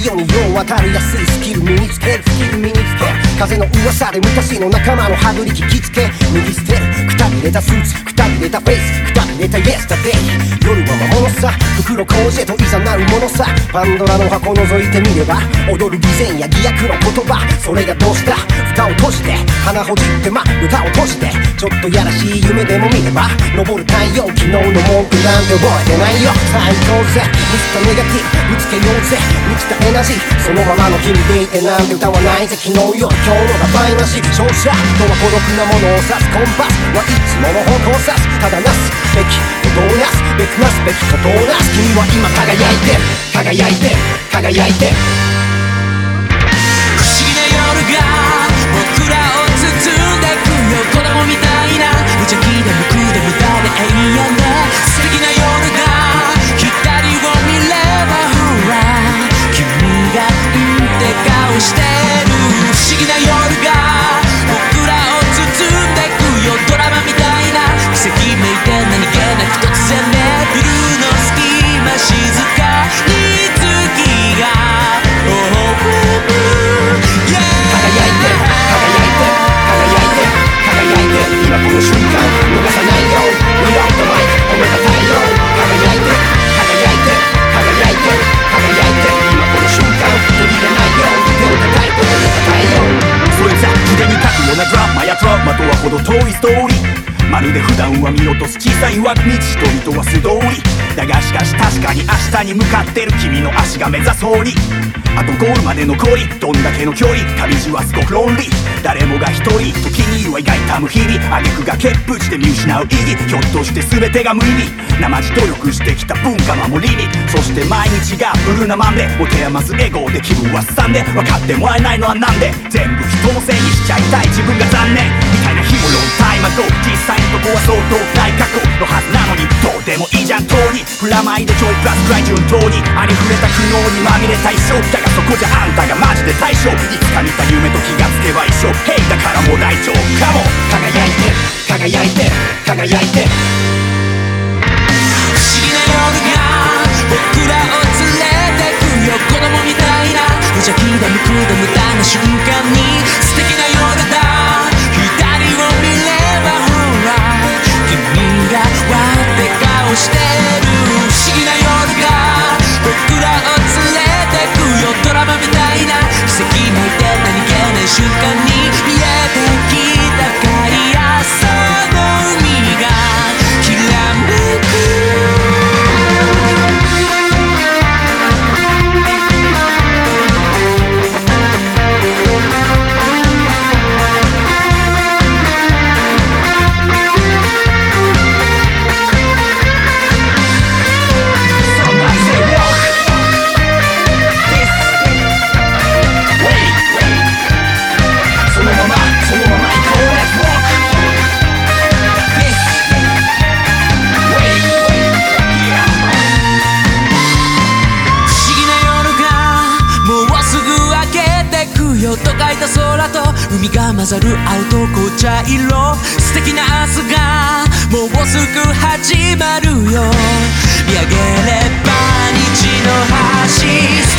ないように世渡りやすいスキル身につけるスキル身につける 風の噂で昔の仲間の歯ぐり聞きつけ。脱捨てるくたびれたスーツくたびれたフェイスくたびれたイエスタデイ夜は魔物さ。袋工事へといざなうものさ。パンドラの箱覗いてみれば踊る偽善や偽悪の言葉。それがどうした？蓋を閉じて鼻ほじってま歌を閉じて。ちょっとやらしい夢でも見れば昇る太陽昨日の文句なんて覚えてないよ。最高ぜ。ミスターネガティブぶつけようぜ。満ちたエナジー。そのままの君でいてなんて歌わないぜ。昨日よ今日のが倍なし勝者とは孤独なものを指すコンパスはいつもの方向を指すただなすべきことをなすべくなすべきことをなす君は今輝いて輝いて輝いてとはほど遠いストーリー。まるで普段は見落とす小さい脇道人々は素通り。だがしかし確かに明日に向かってる君の足が目指そうに。あとゴールまで残りどんだけの距離旅路はすごくロンリー誰もが一人時には意外たむ日々。挙句が欠プして見失う意義ひょっとして全てが無意味。生地努力してきた文化守りに。そして毎日がブルーなマンで持て余すエゴで気分はすさんで分かってもらえないのはなんで。全部人のせいにしちゃいたい。自分が残念。と実際のとこは相当大過去のはずなのにどうでもいいじゃん通りプラマイでちょいプラスくらい順当に。ありふれた苦悩にまみれた一生だがそこじゃあんたがマジで対象いつか見た夢と気がつけば一緒ヘイだからもう大丈夫かも輝いて輝いて輝いて不思議な夜が僕らを連れてくよ。子供みたいな。無邪気で無垢で無駄な瞬間に。素敵な海が混ざる青と紅茶色。素敵な明日がもうすぐ始まるよ。見上げれば虹の橋。